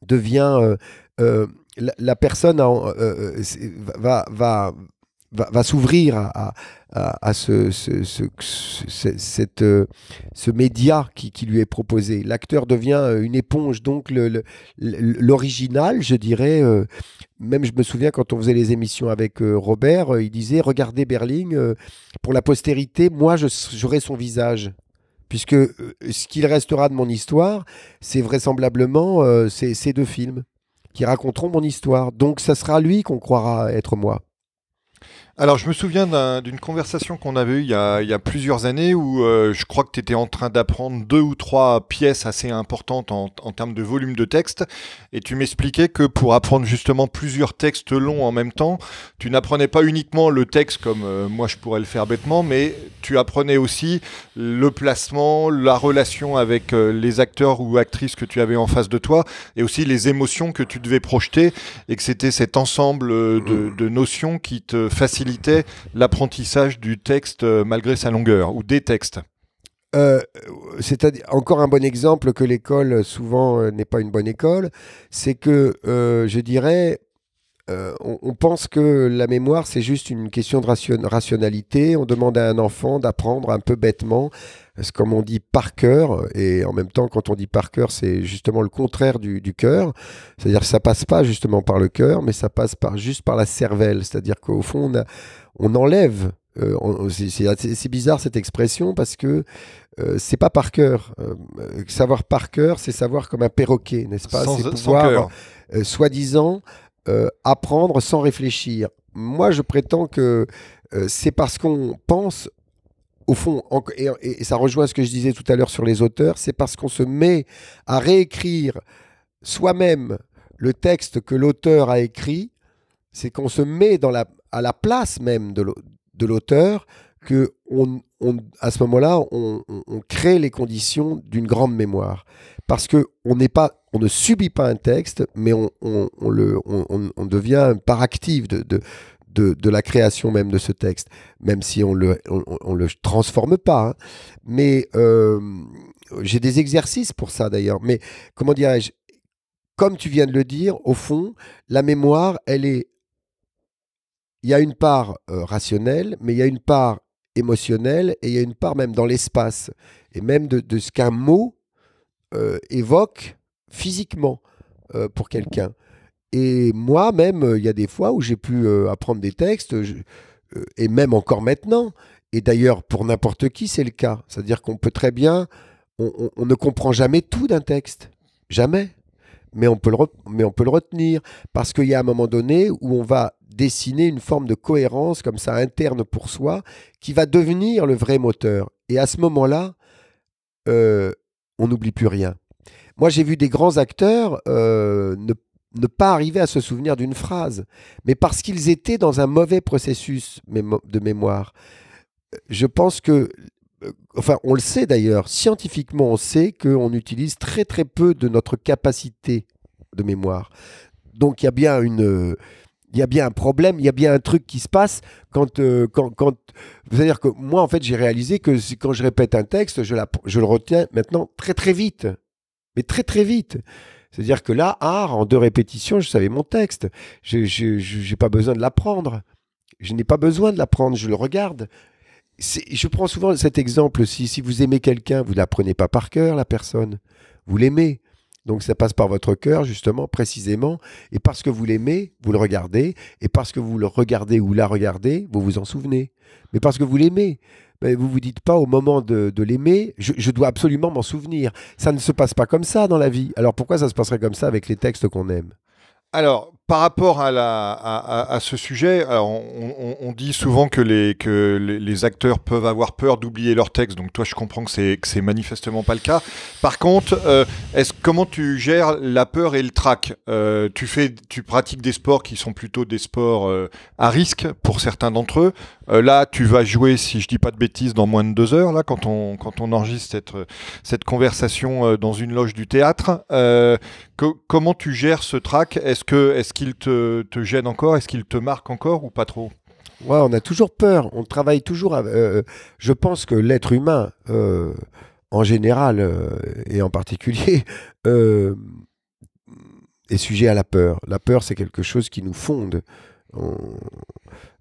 [SPEAKER 3] devient euh, euh, la, personne euh, va, va va, s'ouvrir à, à, ce, cette, euh, ce média qui, qui, lui est proposé. L'acteur devient euh, une éponge, donc l'original, je dirais. Euh, même je me souviens quand on faisait les émissions avec Robert, il disait Regardez Berling, pour la postérité, moi j'aurai son visage puisque ce qu'il restera de mon histoire, c'est vraisemblablement ces, deux films qui raconteront mon histoire. Donc ça sera lui qu'on croira être moi.
[SPEAKER 2] Alors, je me souviens d'une conversation qu'on avait eue il y a, plusieurs années où euh, je crois que tu étais en train d'apprendre deux ou trois pièces assez importantes en, termes de volume de texte. Et tu m'expliquais que pour apprendre justement plusieurs textes longs en même temps, tu n'apprenais pas uniquement le texte comme euh, moi je pourrais le faire bêtement, mais tu apprenais aussi le placement, la relation avec euh, les acteurs ou actrices que tu avais en face de toi et aussi les émotions que tu devais projeter et que c'était cet ensemble de, de notions qui te l'apprentissage du texte euh, malgré sa longueur, ou des textes.
[SPEAKER 3] Euh, c'est encore un bon exemple que l'école souvent euh, n'est pas une bonne école, c'est que je dirais on, pense que la mémoire c'est juste une question de rationalité. On demande à un enfant d'apprendre un peu bêtement, comme on dit par cœur, et en même temps quand on dit par cœur c'est justement le contraire du, du cœur. C'est-à-dire que ça passe pas justement par le cœur, mais ça passe par juste par la cervelle. C'est-à-dire qu'au fond on, enlève. Euh, c'est bizarre cette expression parce que euh, c'est pas par cœur. Euh, savoir par cœur, c'est savoir comme un perroquet, n'est-ce pas? C'est pouvoir, soi-disant, apprendre sans réfléchir. Moi, je prétends que c'est parce qu'on pense au fond, et, ça rejoint ce que je disais tout à l'heure sur les auteurs, c'est parce qu'on se met à réécrire soi-même le texte que l'auteur a écrit, c'est qu'on se met à la place même de l'auteur, que à ce moment-là, on, crée les conditions d'une grande mémoire. Parce que on n'est pas, on ne subit pas un texte, mais on, le, on, devient un part active de, de, la création même de ce texte, même si on le, on, le transforme pas. Hein. Mais euh, j'ai des exercices pour ça d'ailleurs. Mais comment dirais-je? Comme tu viens de le dire, au fond, la mémoire, elle est. Il y a une part euh, rationnelle, mais il y a une part émotionnelle et il y a une part même dans l'espace. et même de, de ce qu'un mot euh, évoque physiquement euh, pour quelqu'un. Et moi, même, euh, il y a des fois où j'ai pu apprendre des textes, et même encore maintenant. Et d'ailleurs, pour n'importe qui, c'est le cas. C'est-à-dire qu'on peut très bien, on, ne comprend jamais tout d'un texte, jamais. Mais on peut le, mais on peut le retenir parce qu'il y a un moment donné où on va dessiner une forme de cohérence comme ça interne pour soi qui va devenir le vrai moteur. Et à ce moment-là, on n'oublie plus rien. Moi, j'ai vu des grands acteurs euh, ne, ne pas arriver à se souvenir d'une phrase, mais parce qu'ils étaient dans un mauvais processus de mémoire. Je pense que, euh, enfin, on le sait d'ailleurs, scientifiquement, on sait qu'on utilise très très peu de notre capacité de mémoire. Donc, il y a bien une. Il y a bien un problème, il y a bien un truc qui se passe quand, euh, quand, quand c'est-à-dire que moi, en fait, j'ai réalisé que quand je répète un texte, je, le retiens maintenant très très vite. Mais très très vite. C'est-à-dire que là, art, en deux répétitions, je savais mon texte. Je n'ai pas besoin de l'apprendre. Je n'ai pas besoin de l'apprendre, je le regarde. Je prends souvent cet exemple. Si, si vous aimez quelqu'un, vous ne l'apprenez pas par cœur, la personne. Vous l'aimez. Donc ça passe par votre cœur, justement, précisément. Et parce que vous l'aimez, vous le regardez. Et parce que vous le regardez ou la regardez, vous vous en souvenez. Mais parce que vous l'aimez. Ben, vous vous dites pas au moment de, de l'aimer, je, je dois absolument m'en souvenir. Ça ne se passe pas comme ça dans la vie. Alors pourquoi ça se passerait comme ça avec les textes qu'on aime?
[SPEAKER 2] Alors, par rapport à, la, à, à- ce sujet, alors, on, on- on dit souvent que, les, que les, acteurs peuvent avoir peur d'oublier leur texte, donc toi je comprends que c'est, manifestement pas le cas. Par contre, euh, est-ce, comment tu gères la peur et le trac? Euh, tu, fais, tu pratiques des sports qui sont plutôt des sports euh, à risque pour certains d'entre eux. Euh, là, tu vas jouer, si je dis pas de bêtises, dans moins de deux heures, là, quand on, quand on enregistre cette, cette conversation euh, dans une loge du théâtre. Euh, Co- comment tu gères ce trac? Est-ce est-ce qu'il te, te gêne encore? Est-ce qu'il te marque encore ou pas trop?
[SPEAKER 3] Ouais, on a toujours peur. On travaille toujours. je pense que l'être humain, en général et en particulier, est sujet à la peur. La peur, c'est quelque chose qui nous fonde. On-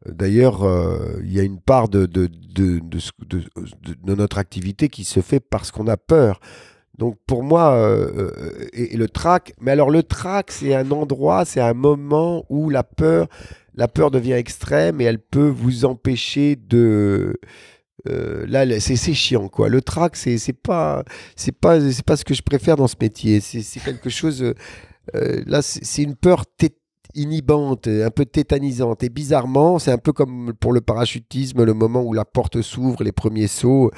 [SPEAKER 3] D'ailleurs, euh, il y a une part de, de, de, de notre activité qui se fait parce qu'on a peur. Donc pour moi, euh, euh, et, le trac, mais alors le trac, c'est un endroit, c'est un moment où la peur, la peur devient extrême et elle peut vous empêcher de. là, c'est chiant, quoi. Le trac, c'est pas, c'est pas, c'est pas ce que je préfère dans ce métier. C'est quelque chose. là, c'est une peur inhibante, un peu tétanisante. Et bizarrement, c'est un peu comme pour le parachutisme, le moment où la porte s'ouvre, les premiers sauts.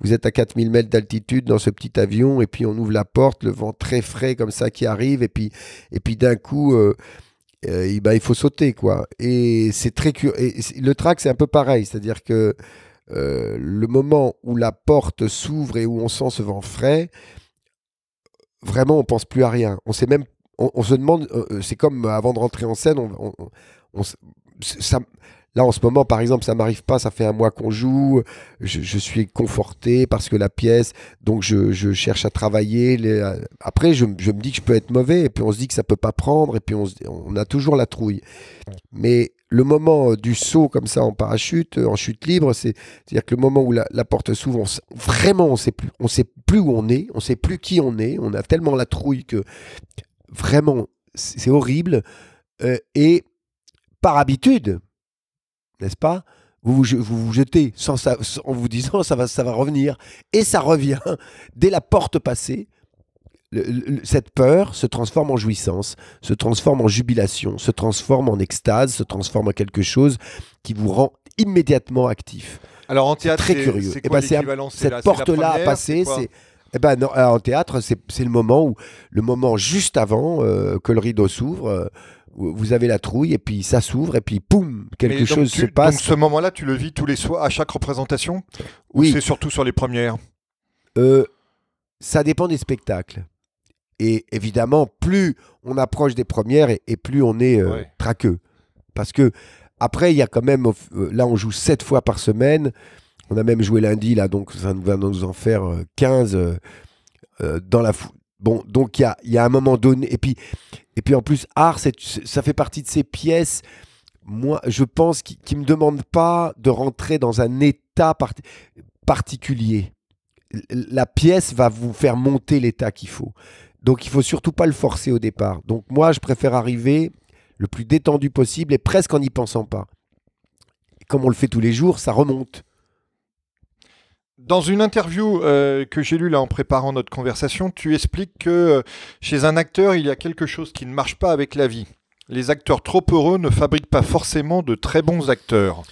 [SPEAKER 3] Vous êtes à 4000 mètres d'altitude dans ce petit avion, et puis on ouvre la porte, le vent très frais comme ça qui arrive, et puis, et puis d'un coup, euh, il- faut sauter, quoi. Et c'est très. Et le track, c'est un peu pareil, c'est-à-dire que euh, le moment où la porte s'ouvre et où on sent ce vent frais, vraiment, on pense plus à rien. On sait même, on, se demande, euh, euh, c'est comme avant de rentrer en scène, on, on- ça, là en ce moment, par exemple, ça m'arrive pas, ça fait un mois qu'on joue, je, suis conforté parce que la pièce, donc je, je cherche à travailler. les- euh, après, je, je me dis que je peux être mauvais, et puis on se dit que ça peut pas prendre, et puis on, on a toujours la trouille. Mais le moment euh, du saut comme ça en parachute, euh, en chute libre, c'est- c'est-à-dire que le moment où la, la porte s'ouvre, vraiment on sait plus, on sait plus où on est, on sait plus qui on est, on a tellement la trouille que vraiment c'est horrible. Euh, et par habitude, n'est-ce pas vous vous, je- vous vous jetez sans sa- sans- en vous disant ça va, ça va revenir. Et ça revient dès la porte passée. Le- le- cette peur se transforme en jouissance, se transforme en jubilation, se transforme en extase, se transforme en quelque chose qui vous rend immédiatement actif.
[SPEAKER 2] Alors en théâtre,
[SPEAKER 3] très
[SPEAKER 2] c'est-
[SPEAKER 3] curieux.
[SPEAKER 2] C'est
[SPEAKER 3] Eh ben, Cette porte-là à passer, c'est. Eh ben non, alors, en théâtre, c'est le moment où le moment juste avant euh, que le rideau s'ouvre, euh, vous avez la trouille et puis ça s'ouvre et puis poum, quelque
[SPEAKER 2] donc
[SPEAKER 3] chose
[SPEAKER 2] tu-
[SPEAKER 3] se passe.
[SPEAKER 2] Donc ce moment-là, tu le vis tous les soirs à chaque représentation? Ou
[SPEAKER 3] Oui.
[SPEAKER 2] c'est surtout sur les premières?
[SPEAKER 3] Euh, ça dépend des spectacles. Et évidemment, plus on approche des premières et, et plus on est euh,
[SPEAKER 2] Ouais.
[SPEAKER 3] traqueux. Parce que après, il y a quand même, euh, là, on joue sept fois par semaine. On a même joué lundi, là, donc ça nous va nous en faire euh, 15 euh, euh, dans la fou- Bon, donc il y a, un moment donné. Et puis, et puis en plus, Art, ça fait partie de ces pièces, moi, je pense, qui ne me demandent pas de rentrer dans un état parti- particulier la pièce va vous faire monter l'état qu'il faut. Donc il faut surtout pas le forcer au départ. Donc moi, je préfère arriver le plus détendu possible et presque en n'y pensant pas. Comme on le fait tous les jours, ça remonte.
[SPEAKER 2] Dans une interview euh, que j'ai lue là en préparant notre conversation, tu expliques que euh, chez un acteur, il y a quelque chose qui ne marche pas avec la vie. Les acteurs trop heureux ne fabriquent pas forcément de très bons acteurs.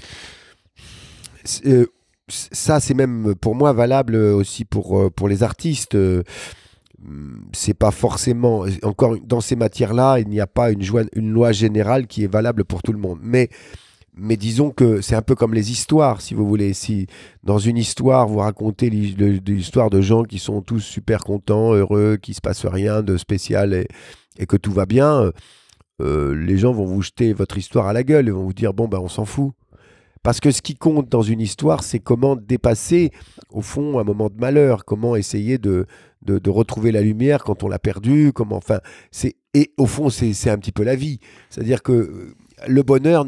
[SPEAKER 3] Euh, ça, c'est même pour moi valable aussi pour, pour les artistes c'est pas forcément encore dans ces matières-là, il n'y a pas une, une, loi générale qui est valable pour tout le monde. Mais mais disons que c'est un peu comme les histoires, si vous voulez. Si dans une histoire, vous racontez l'histoire de gens qui sont tous super contents, heureux, qui se passe rien de spécial et, que tout va bien, euh, les gens vont vous jeter votre histoire à la gueule et vont vous dire bon ben on s'en fout. Parce que ce qui compte dans une histoire, c'est comment dépasser, au fond, un moment de malheur, comment essayer de, retrouver la lumière quand on l'a perdu, comment, enfin, et au fond, c'est un petit peu la vie. C'est-à-dire que le bonheur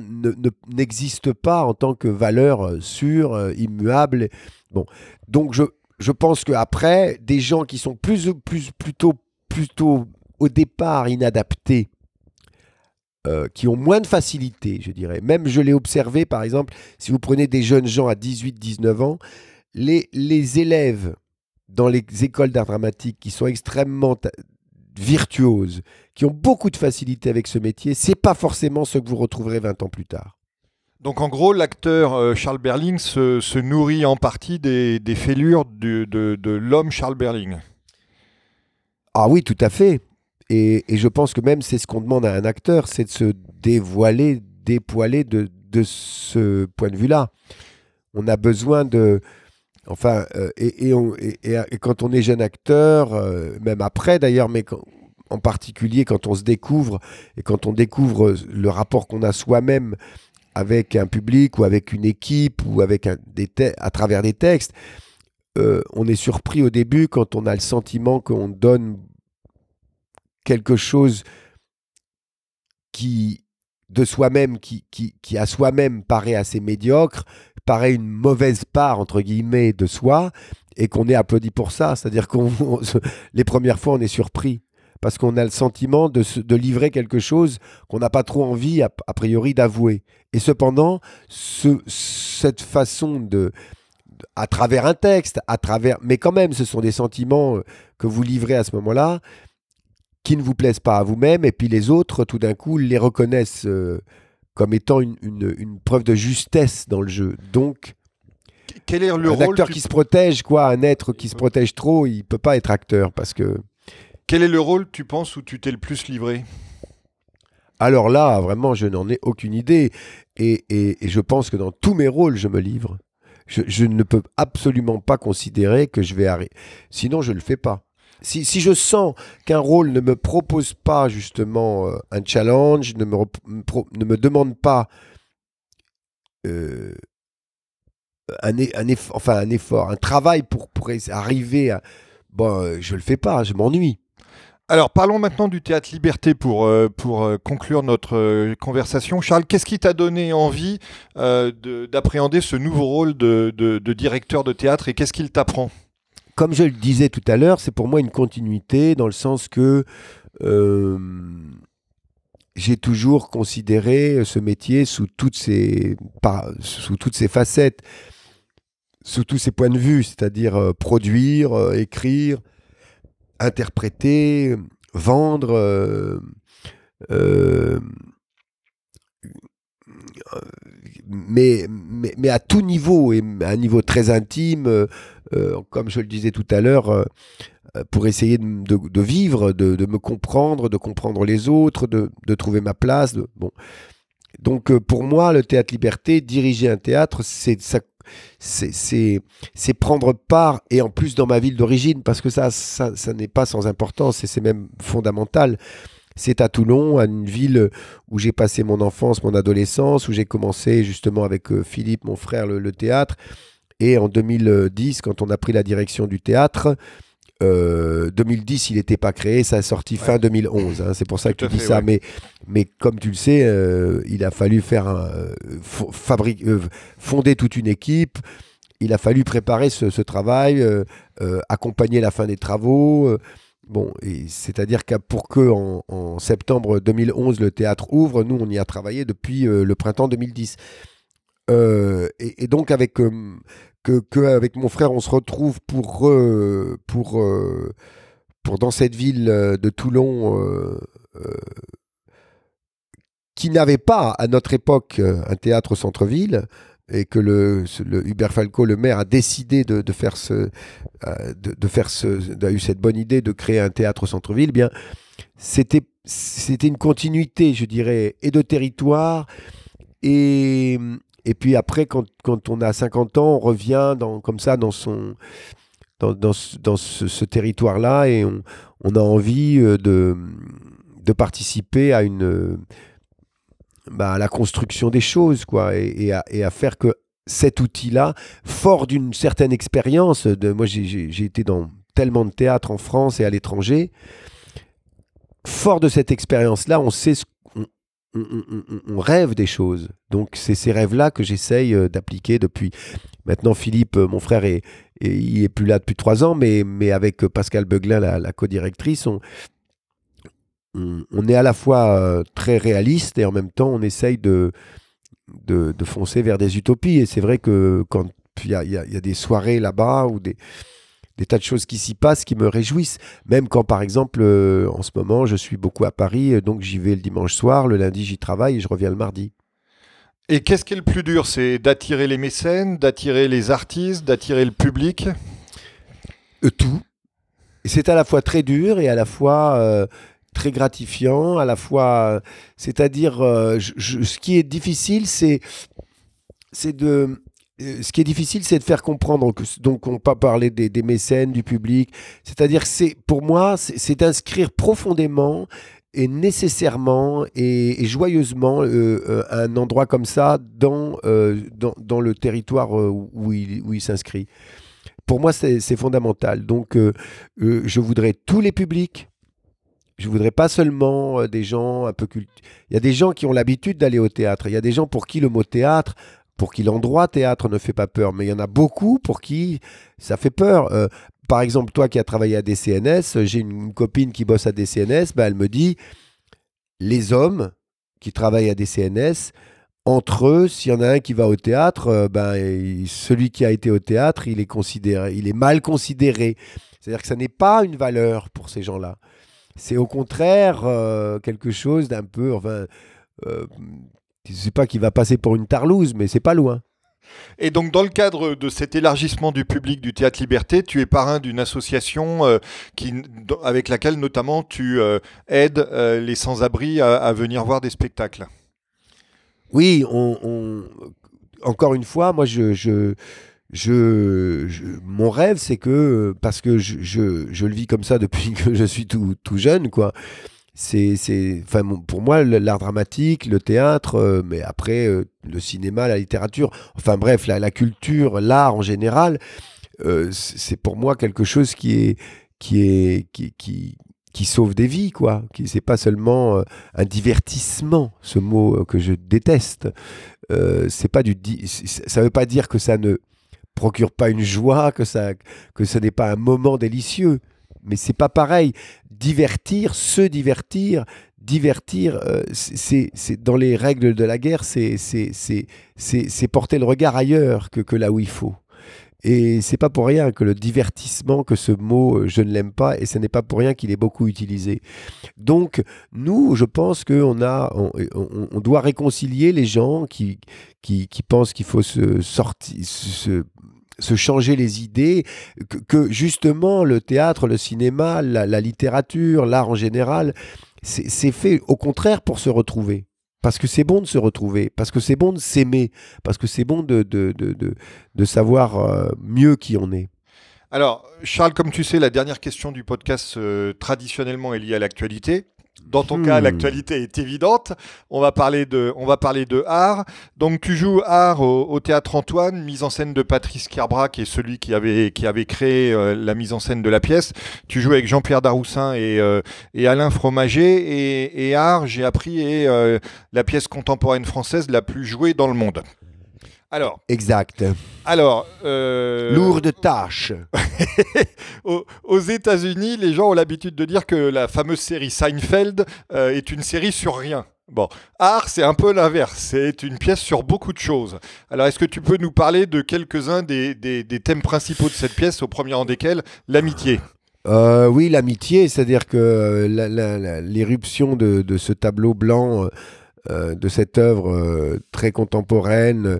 [SPEAKER 3] n'existe pas en tant que valeur euh, sûre, euh, immuable. Bon, donc je, je pense qu'après, des gens qui sont plus, plus, plutôt, plutôt au départ inadaptés, euh, qui ont moins de facilité, je dirais. Même je l'ai observé, par exemple, si vous prenez des jeunes gens à 18-19 ans, les, les élèves dans les écoles d'art dramatique qui sont extrêmement virtuoses, qui ont beaucoup de facilité avec ce métier, c'est pas forcément ce que vous retrouverez 20 ans plus tard.
[SPEAKER 2] Donc en gros, l'acteur euh, Charles Berling se, nourrit en partie des, fêlures de, de l'homme Charles Berling.
[SPEAKER 3] Ah oui, tout à fait. Et, je pense que même c'est ce qu'on demande à un acteur, c'est de se dévoiler, dépoiler de, de ce point de vue-là. On a besoin de, Enfin, euh, et, quand on est jeune acteur, euh, même après d'ailleurs, mais en particulier quand on se découvre et quand on découvre le rapport qu'on a soi-même avec un public ou avec une équipe ou avec à travers des textes, euh, on est surpris au début quand on a le sentiment qu'on donne quelque chose qui de soi-même, qui à soi-même paraît assez médiocre, paraît une mauvaise part, entre guillemets, de soi, et qu'on est applaudi pour ça. C'est-à-dire qu'on les premières fois, on est surpris. Parce qu'on a le sentiment de, livrer quelque chose qu'on n'a pas trop envie, a, priori, d'avouer. Et cependant, ce, cette façon de, à travers un texte, à travers, mais quand même, ce sont des sentiments euh, que vous livrez à ce moment-là qui ne vous plaisent pas à vous-même, et puis les autres, tout d'un coup, les reconnaissent euh, comme étant une, une, preuve de justesse dans le jeu. Donc,
[SPEAKER 2] quel est le
[SPEAKER 3] un acteur qui se protège, quoi, un être qui se protège trop, il peut pas être acteur parce que.
[SPEAKER 2] Quel est le rôle, tu penses, où tu t'es le plus livré?
[SPEAKER 3] Alors là, vraiment, je n'en ai aucune idée. Et, et, je pense que dans tous mes rôles, je me livre. Je, je ne peux absolument pas considérer que je vais arrêter. Sinon, je ne le fais pas. Si, je sens qu'un rôle ne me propose pas justement euh, un challenge, ne me, ne me demande pas euh, un, effort, enfin un effort, un travail pour, pour arriver à... Bon, euh, je le fais pas, je m'ennuie.
[SPEAKER 2] Alors parlons maintenant du théâtre Liberté pour, pour conclure notre conversation. Charles, qu'est-ce qui t'a donné envie d'appréhender ce nouveau rôle de, de directeur de théâtre et qu'est-ce qu'il t'apprend?
[SPEAKER 3] Comme je le disais tout à l'heure, c'est pour moi une continuité dans le sens que euh, j'ai toujours considéré ce métier sous toutes ses, sous toutes ses facettes, sous tous ses points de vue, c'est-à-dire euh, produire, euh, écrire, interpréter, vendre. Mais, mais, à tout niveau, et à un niveau très intime, euh, comme je le disais tout à l'heure, euh, euh, pour essayer de, vivre, de, me comprendre, de comprendre les autres, de, trouver ma place. bon. Donc pour moi, le théâtre liberté, diriger un théâtre, c'est c'est prendre part, et en plus dans ma ville d'origine, parce que ça, ça, n'est pas sans importance, et c'est même fondamental. C'est à Toulon, à une ville où j'ai passé mon enfance, mon adolescence, où j'ai commencé justement avec Philippe, mon frère, le théâtre. Et en 2010, quand on a pris la direction du théâtre, 2010, euh, il n'était pas créé, ça a sorti fin 2011. Hein, c'est pour ça que tu dis ça. Mais, mais comme tu le sais, euh, il a fallu faire un, euh, fonder toute une équipe. il a fallu préparer ce, travail, accompagner la fin des travaux. Bon, c'est-à-dire que pour que en, septembre 2011 le théâtre ouvre, nous on y a travaillé depuis le printemps 2010. Et, donc avec que, avec mon frère on se retrouve pour pour pour dans cette ville de Toulon qui n'avait pas à notre époque un théâtre au centre-ville et que le, Hubert Falco, le maire, a décidé de, faire ce, euh, de, faire ce, a eu cette bonne idée de créer un théâtre au centre-ville, eh bien c'était c'était une continuité, je dirais, et de territoire et et puis après, quand, quand, on a 50 ans, on revient dans, comme ça dans son dans, dans, ce, territoire-là et on, on, a envie euh, de, de participer à une bah, à la construction des choses, quoi, et, à, faire que cet outil-là, fort d'une certaine expérience, de, moi j'ai été dans tellement de théâtres en France et à l'étranger, fort de cette expérience-là, on sait ce on, rêve des choses. Donc c'est ces rêves-là que j'essaye euh, d'appliquer depuis. Maintenant, Philippe, euh, mon frère, est, il est plus là depuis trois ans, mais, mais avec Pascal Beuglin, la, la co-directrice, on, on, est à la fois euh, très réaliste et en même temps on essaye de, de, foncer vers des utopies. Et c'est vrai que quand il y a, des soirées là-bas ou des, des tas de choses qui s'y passent qui me réjouissent. Même quand, par exemple, euh, en ce moment, je suis beaucoup à Paris, donc j'y vais le dimanche soir, le lundi, j'y travaille et je reviens le mardi.
[SPEAKER 2] Et qu'est-ce qui est le plus dur? C'est d'attirer les mécènes, d'attirer les artistes, d'attirer le public?
[SPEAKER 3] Euh, Tout. C'est à la fois très dur et à la fois très gratifiant, à la fois, c'est-à-dire, euh, ce qui est difficile, c'est, de, euh, ce qui est difficile, c'est de faire comprendre que, donc, on pas parler des, des, mécènes, du public. C'est-à-dire, c'est, pour moi, c'est d'inscrire profondément et nécessairement et, joyeusement euh, un endroit comme ça dans, dans, dans, le territoire où il, où il s'inscrit. Pour moi, c'est fondamental. Donc, je voudrais tous les publics, je voudrais pas seulement euh, des gens un peu cultes. Il y a des gens qui ont l'habitude d'aller au théâtre. Il y a des gens pour qui le mot théâtre, pour qui l'endroit théâtre ne fait pas peur. Mais il y en a beaucoup pour qui ça fait peur. Euh, par exemple, toi qui as travaillé à DCNS, j'ai une, copine qui bosse à DCNS, ben elle me dit les hommes qui travaillent à DCNS, entre eux, s'il y en a un qui va au théâtre, euh, ben, celui qui a été au théâtre, il est considéré, il est mal considéré. C'est-à-dire que ça n'est pas une valeur pour ces gens-là. C'est au contraire euh, quelque chose d'un peu, enfin, euh, je ne sais pas qui va passer pour une tarlouse, mais c'est pas loin.
[SPEAKER 2] Et donc, dans le cadre de cet élargissement du public du Théâtre Liberté, tu es parrain d'une association euh, qui, avec laquelle, notamment, tu aides les sans-abri à, venir voir des spectacles.
[SPEAKER 3] Oui, on, encore une fois, moi, je, je, je, mon rêve, c'est que, parce que je, je, le vis comme ça depuis que je suis tout, tout jeune, quoi. C'est, c'est, enfin, pour moi, l'art dramatique, le théâtre, euh, mais après, euh, le cinéma, la littérature, enfin bref, la, la culture, l'art en général, euh, c'est pour moi quelque chose qui est, qui est, qui, qui, sauve des vies, quoi. Qui c'est pas seulement un divertissement, ce mot que je déteste. c'est pas du, ça veut pas dire que ça ne procure pas une joie, que, ça, que ce n'est pas un moment délicieux. Mais c'est pas pareil. Divertir, se divertir, divertir, euh, c'est dans les règles de la guerre, c'est porter le regard ailleurs que, que là où il faut. Et c'est pas pour rien que le divertissement, que ce mot, euh, je ne l'aime pas, et ce n'est pas pour rien qu'il est beaucoup utilisé. Donc, nous, je pense qu'on a, on, doit réconcilier les gens qui, qui, qui pensent qu'il faut se sortir, se, se changer les idées, que, justement le théâtre, le cinéma, la, littérature, l'art en général, c'est fait au contraire pour se retrouver. Parce que c'est bon de se retrouver, parce que c'est bon de s'aimer, parce que c'est bon de, de, de, de, savoir euh, mieux qui on est.
[SPEAKER 2] Alors, Charles, comme tu sais, la dernière question du podcast euh, traditionnellement est liée à l'actualité. Dans ton cas, hmm. l'actualité est évidente. On va parler de, on va parler de art. Donc, tu joues art au, théâtre Antoine, mise en scène de Patrice Kerbra, qui est celui qui avait, qui avait créé euh, la mise en scène de la pièce. Tu joues avec Jean-Pierre Daroussin et, euh, et Alain Fromager. Et, et art, j'ai appris, est euh, la pièce contemporaine française la plus jouée dans le monde. Alors,
[SPEAKER 3] Exact.
[SPEAKER 2] alors euh,
[SPEAKER 3] Lourde tâche.
[SPEAKER 2] aux, États-Unis, les gens ont l'habitude de dire que la fameuse série Seinfeld euh, est une série sur rien. Bon, art, c'est un peu l'inverse. C'est une pièce sur beaucoup de choses. Alors, est-ce que tu peux nous parler de quelques-uns des, des- des thèmes principaux de cette pièce, au premier rang desquels l'amitié?
[SPEAKER 3] Euh, oui, l'amitié, c'est-à-dire que l'éruption de, de ce tableau blanc, euh, de cette œuvre euh, très contemporaine,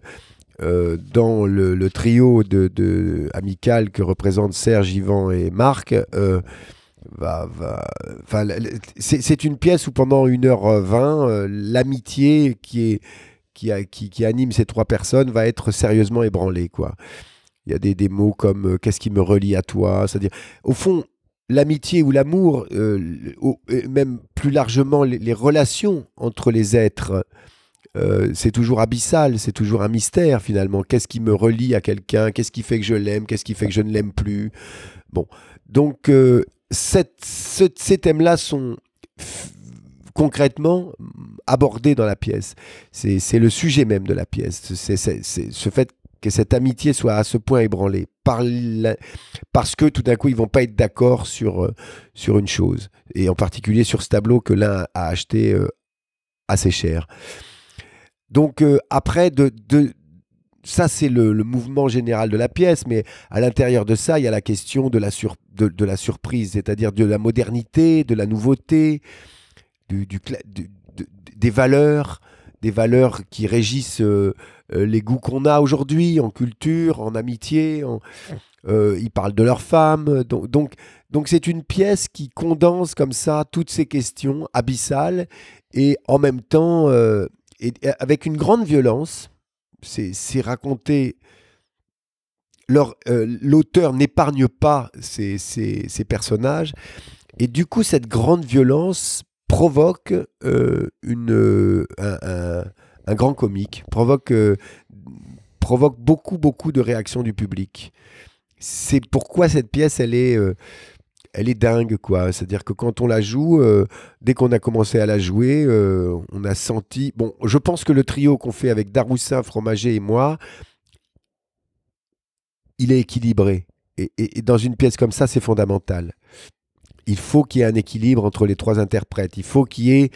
[SPEAKER 3] euh, dans le, trio de, amical que représentent Serge, Yvan et Marc, euh, c'est une pièce où pendant 1h20, euh, l'amitié qui, est, qui, qui, anime ces trois personnes va être sérieusement ébranlée. Il y a des, mots comme qu'est-ce qui me relie à toi? C'est-à-dire, au fond, l'amitié ou l'amour, même plus largement les relations entre les êtres, euh, c'est toujours abyssal, c'est toujours un mystère finalement. Qu'est-ce qui me relie à quelqu'un? Qu'est-ce qui fait que je l'aime? Qu'est-ce qui fait que je ne l'aime plus? Bon, donc euh, ces thèmes-là sont concrètement abordés dans la pièce. C'est le sujet même de la pièce. C'est ce fait que cette amitié soit à ce point ébranlée parce que tout d'un coup ils vont pas être d'accord sur euh, sur une chose et en particulier sur ce tableau que l'un a acheté assez cher. Donc euh, après de, de ça c'est le, mouvement général de la pièce, mais à l'intérieur de ça il y a la question de la sur- de, de la surprise, c'est-à-dire de la modernité, de la nouveauté, du, du des valeurs, des valeurs qui régissent euh, euh, les goûts qu'on a aujourd'hui en culture, en amitié. Ils parlent de leurs femmes. Donc, donc, donc c'est une pièce qui condense comme ça toutes ces questions abyssales et en même temps, et- avec une grande violence, c'est raconté. euh, L'auteur n'épargne pas ces, personnages. Et du coup, cette grande violence provoque euh, euh, un, grand comique, provoque, beaucoup, beaucoup de réactions du public. C'est pourquoi cette pièce, elle est, elle est dingue, quoi. C'est-à-dire que quand on la joue, euh, dès qu'on a commencé à la jouer, euh, on a senti. Bon, je pense que le trio qu'on fait avec Daroussin, Fromager et moi, il est équilibré. Et, dans une pièce comme ça, c'est fondamental. Il faut qu'il y ait un équilibre entre les trois interprètes. Il faut qu'il y ait,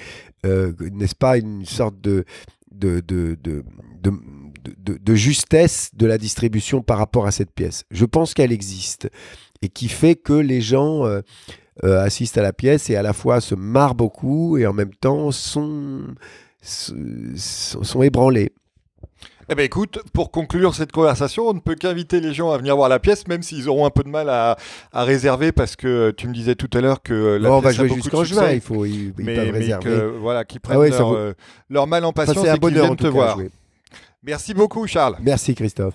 [SPEAKER 3] euh, n'est-ce pas, une sorte de, de, de, de- de justesse de la distribution par rapport à cette pièce. Je pense qu'elle existe et qui fait que les gens euh, euh, assistent à la pièce et à la fois se marrent beaucoup et en même temps sont, sont, sont ébranlés.
[SPEAKER 2] Eh ben écoute, pour conclure cette conversation, on ne peut qu'inviter les gens à venir voir la pièce, même s'ils auront un peu de mal à, à réserver, parce que tu me disais tout à l'heure que la
[SPEAKER 3] Bon, on va
[SPEAKER 2] pièce
[SPEAKER 3] jouer jusqu'en juin, il faut, ils, ils
[SPEAKER 2] mais,
[SPEAKER 3] peuvent
[SPEAKER 2] mais
[SPEAKER 3] réserver.
[SPEAKER 2] que, voilà, qu'ils prennent
[SPEAKER 3] Ah ouais,
[SPEAKER 2] leur,
[SPEAKER 3] vaut-
[SPEAKER 2] euh, leur mal en
[SPEAKER 3] Enfin,
[SPEAKER 2] patience
[SPEAKER 3] c'est un
[SPEAKER 2] et qu'ils viennent te voir. Merci beaucoup, Charles.
[SPEAKER 3] Merci Christophe.